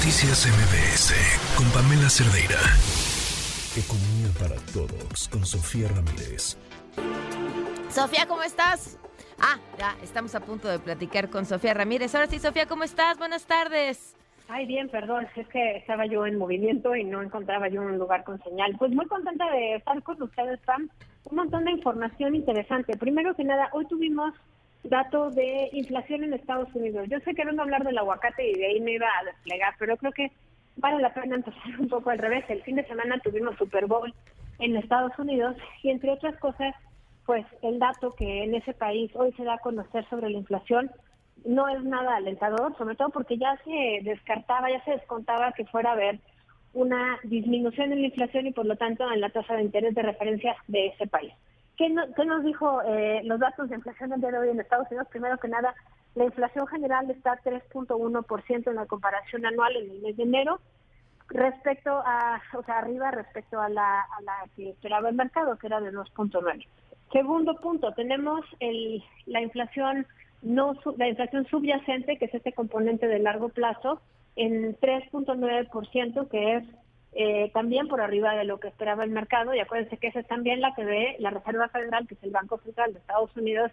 Noticias MBS con Pamela Cerdeira. Economía para todos con Sofía Ramírez. Sofía, ¿cómo estás? Ah, ya, estamos a punto de platicar con Sofía Ramírez. Ahora sí, Sofía, ¿cómo estás? Buenas tardes. Ay, bien, perdón, es que estaba yo en movimiento y no encontraba yo un lugar con señal. Pues muy contenta de estar con ustedes, Pam. Un montón de información interesante. Primero que nada, hoy tuvimos datos de inflación en Estados Unidos. Yo sé que no hablar del aguacate y de ahí me iba a desplegar, pero creo que vale la pena empezar un poco al revés. El fin de semana tuvimos Super Bowl en Estados Unidos y entre otras cosas, pues el dato que en ese país hoy se da a conocer sobre la inflación no es nada alentador, sobre todo porque ya se descartaba, ya se descontaba que fuera a haber una disminución en la inflación y por lo tanto en la tasa de interés de referencia de ese país. ¿Qué, nos dijo eh, los datos de inflación del día de hoy en Estados Unidos? Primero que nada, la inflación general está 3.1% en la comparación anual en el mes de enero, respecto a, o sea, arriba respecto a la, que esperaba el mercado, que era de 2.9. Segundo punto, tenemos la inflación no la inflación subyacente, que es este componente de largo plazo, en 3.9%, que es eh, también por arriba de lo que esperaba el mercado. Y acuérdense que esa es también la que ve la Reserva Federal, que es el Banco Central de Estados Unidos,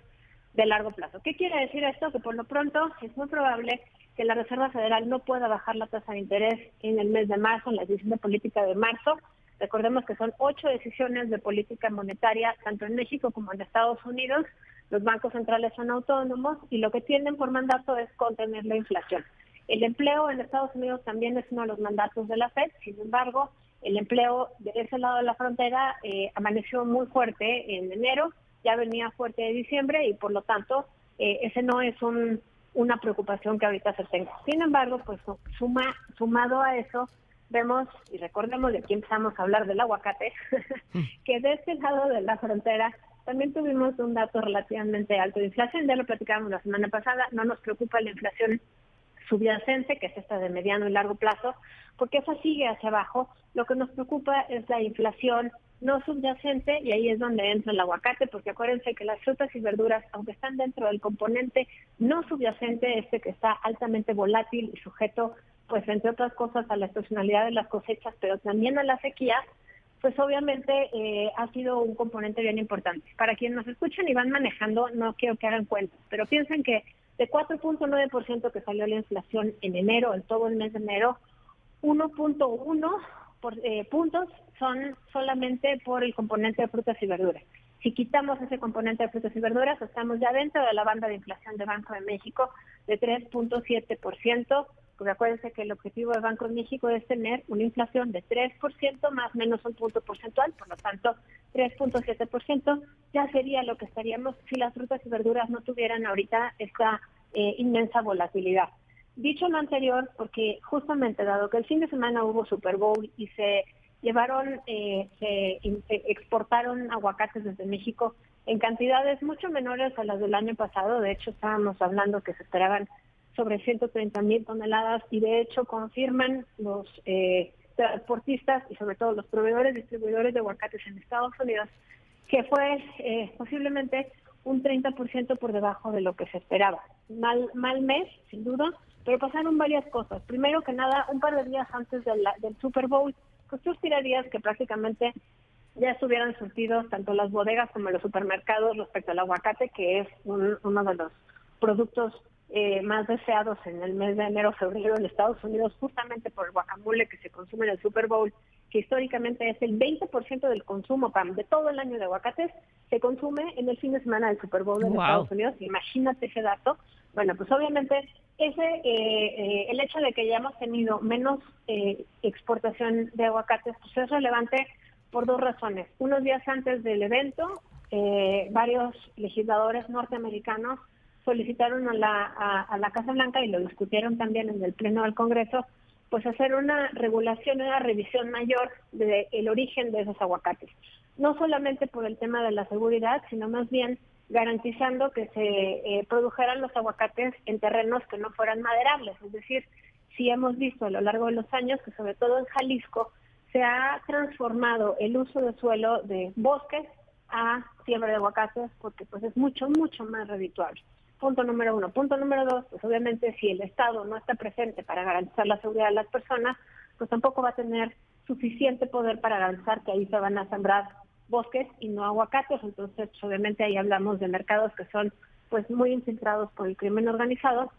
de largo plazo. ¿Qué quiere decir esto? Que por lo pronto es muy probable que la Reserva Federal no pueda bajar la tasa de interés en el mes de marzo, en la decisión de política de marzo. Recordemos que son ocho decisiones de política monetaria, tanto en México como en Estados Unidos, los bancos centrales son autónomos y lo que tienen por mandato es contener la inflación. El empleo en Estados Unidos también es uno de los mandatos de la Fed, sin embargo, el empleo de ese lado de la frontera eh, amaneció muy fuerte en enero, ya venía fuerte de diciembre y por lo tanto eh, ese no es un, una preocupación que ahorita se tenga. Sin embargo, pues suma, sumado a eso, vemos y recordemos de aquí empezamos a hablar del aguacate, que de este lado de la frontera también tuvimos un dato relativamente alto de inflación, ya lo platicábamos la semana pasada, no nos preocupa la inflación subyacente, que es esta de mediano y largo plazo, porque esa sigue hacia abajo. Lo que nos preocupa es la inflación no subyacente y ahí es donde entra el aguacate, porque acuérdense que las frutas y verduras, aunque están dentro del componente no subyacente, este que está altamente volátil y sujeto, pues entre otras cosas, a la estacionalidad de las cosechas, pero también a la sequía, pues obviamente eh, ha sido un componente bien importante. Para quienes nos escuchan y van manejando, no quiero que hagan cuentas, pero piensen que de 4.9% que salió la inflación en enero, en todo el mes de enero, 1.1 eh, puntos son solamente por el componente de frutas y verduras. Si quitamos ese componente de frutas y verduras, estamos ya dentro de la banda de inflación de Banco de México de 3.7%, porque acuérdense que el objetivo del Banco de México es tener una inflación de 3% más menos un punto porcentual, por lo tanto 3.7% ya sería lo que estaríamos si las frutas y verduras no tuvieran ahorita esta eh, inmensa volatilidad. Dicho lo anterior, porque justamente dado que el fin de semana hubo Super Bowl y se llevaron, eh, se, exportaron aguacates desde México en cantidades mucho menores a las del año pasado. De hecho, estábamos hablando que se esperaban sobre 130 mil toneladas y de hecho confirman los eh, transportistas y sobre todo los proveedores distribuidores de aguacates en Estados Unidos que fue eh, posiblemente un 30% por debajo de lo que se esperaba. Mal, mal mes, sin duda, pero pasaron varias cosas. Primero que nada, un par de días antes del Super Bowl, pues tú esperarías que prácticamente ya estuvieran surtidos tanto las bodegas como los supermercados respecto al aguacate, que es uno de los productos eh, más deseados en el mes de enero-febrero en Estados Unidos, justamente por el guacamole que se consume en el Super Bowl, que históricamente es el 20% del consumo Pam, de todo el año de aguacates, se consume en el fin de semana del Super Bowl en Estados Unidos. Imagínate ese dato. Bueno, pues obviamente ese eh, eh, el hecho de que hayamos tenido menos exportación de aguacates pues es relevante por dos razones. Unos días antes del evento, varios legisladores norteamericanos solicitaron a la, a, la Casa Blanca y lo discutieron también en el Pleno del Congreso, pues hacer una regulación, una revisión mayor del origen de esos aguacates. No solamente por el tema de la seguridad, sino más bien garantizando que se eh, produjeran los aguacates en terrenos que no fueran maderables. Es decir, si hemos visto a lo largo de los años que sobre todo en Jalisco se ha transformado el uso de suelo de bosques a siembra de aguacates porque pues es mucho, mucho más redituable. Punto número uno. Punto número dos, pues obviamente si el Estado no está presente para garantizar la seguridad de las personas, pues tampoco va a tener suficiente poder para garantizar que ahí se van a sembrar bosques y no aguacates. Entonces, pues, obviamente ahí hablamos de mercados que son pues muy infiltrados por el crimen organizado.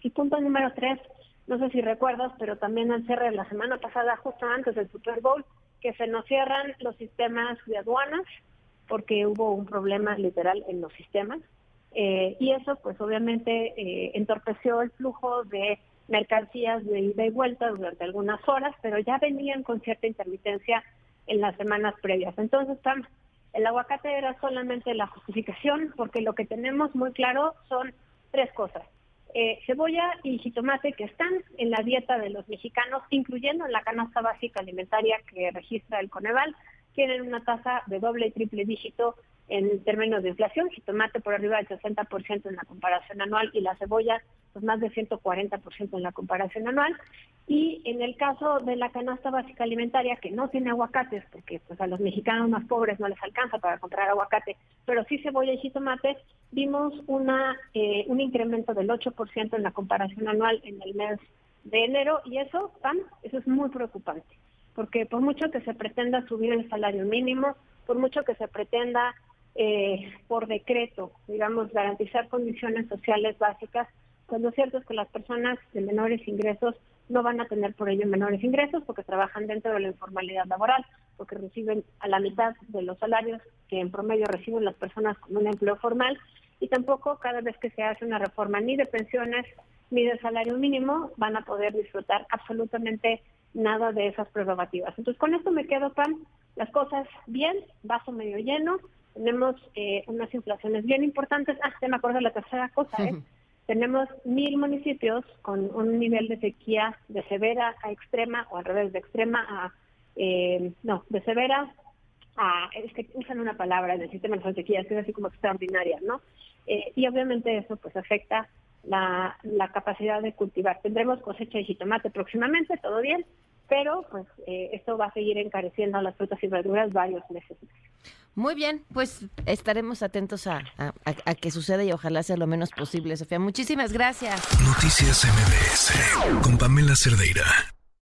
Y punto número tres, no sé si recuerdas, pero también al cierre de la semana pasada, justo antes del Super Bowl, que se nos cierran los sistemas de aduanas porque hubo un problema literal en los sistemas. Eh, y eso, pues obviamente, eh, entorpeció el flujo de mercancías de ida y vuelta durante algunas horas, pero ya venían con cierta intermitencia en las semanas previas. Entonces, el aguacate era solamente la justificación, porque lo que tenemos muy claro son tres cosas. Eh, cebolla y jitomate que están en la dieta de los mexicanos, incluyendo en la canasta básica alimentaria que registra el Coneval, tienen una tasa de doble y triple dígito en términos de inflación, jitomate por arriba del 60% en la comparación anual y la cebolla pues más de 140% en la comparación anual. Y en el caso de la canasta básica alimentaria, que no tiene aguacates, porque pues a los mexicanos más pobres no les alcanza para comprar aguacate, pero sí cebolla y jitomate, vimos una eh, un incremento del 8% en la comparación anual en el mes de enero, y eso, Pam, eso es muy preocupante, porque por mucho que se pretenda subir el salario mínimo, por mucho que se pretenda eh, por decreto, digamos, garantizar condiciones sociales básicas, pues lo cierto es que las personas de menores ingresos no van a tener por ello menores ingresos porque trabajan dentro de la informalidad laboral, porque reciben a la mitad de los salarios que en promedio reciben las personas con un empleo formal y tampoco cada vez que se hace una reforma ni de pensiones ni de salario mínimo van a poder disfrutar absolutamente nada de esas prerrogativas. Entonces con esto me quedo, Pam, las cosas bien, vaso medio lleno, tenemos eh, unas inflaciones bien importantes. Ah, se me acuerdo la tercera cosa, ¿eh? Tenemos mil municipios con un nivel de sequía de severa a extrema, o al revés, de extrema a, eh, no, de severa a, es que usan una palabra en el sistema de sequía, es así como extraordinaria, ¿no? Eh, y obviamente eso pues afecta la, la capacidad de cultivar. Tendremos cosecha de jitomate próximamente, todo bien, pero pues eh, esto va a seguir encareciendo las frutas y verduras varios meses Muy bien, pues estaremos atentos a, a, que suceda y ojalá sea lo menos posible, Sofía. Muchísimas gracias. Noticias MBS con Pamela Cerdeira.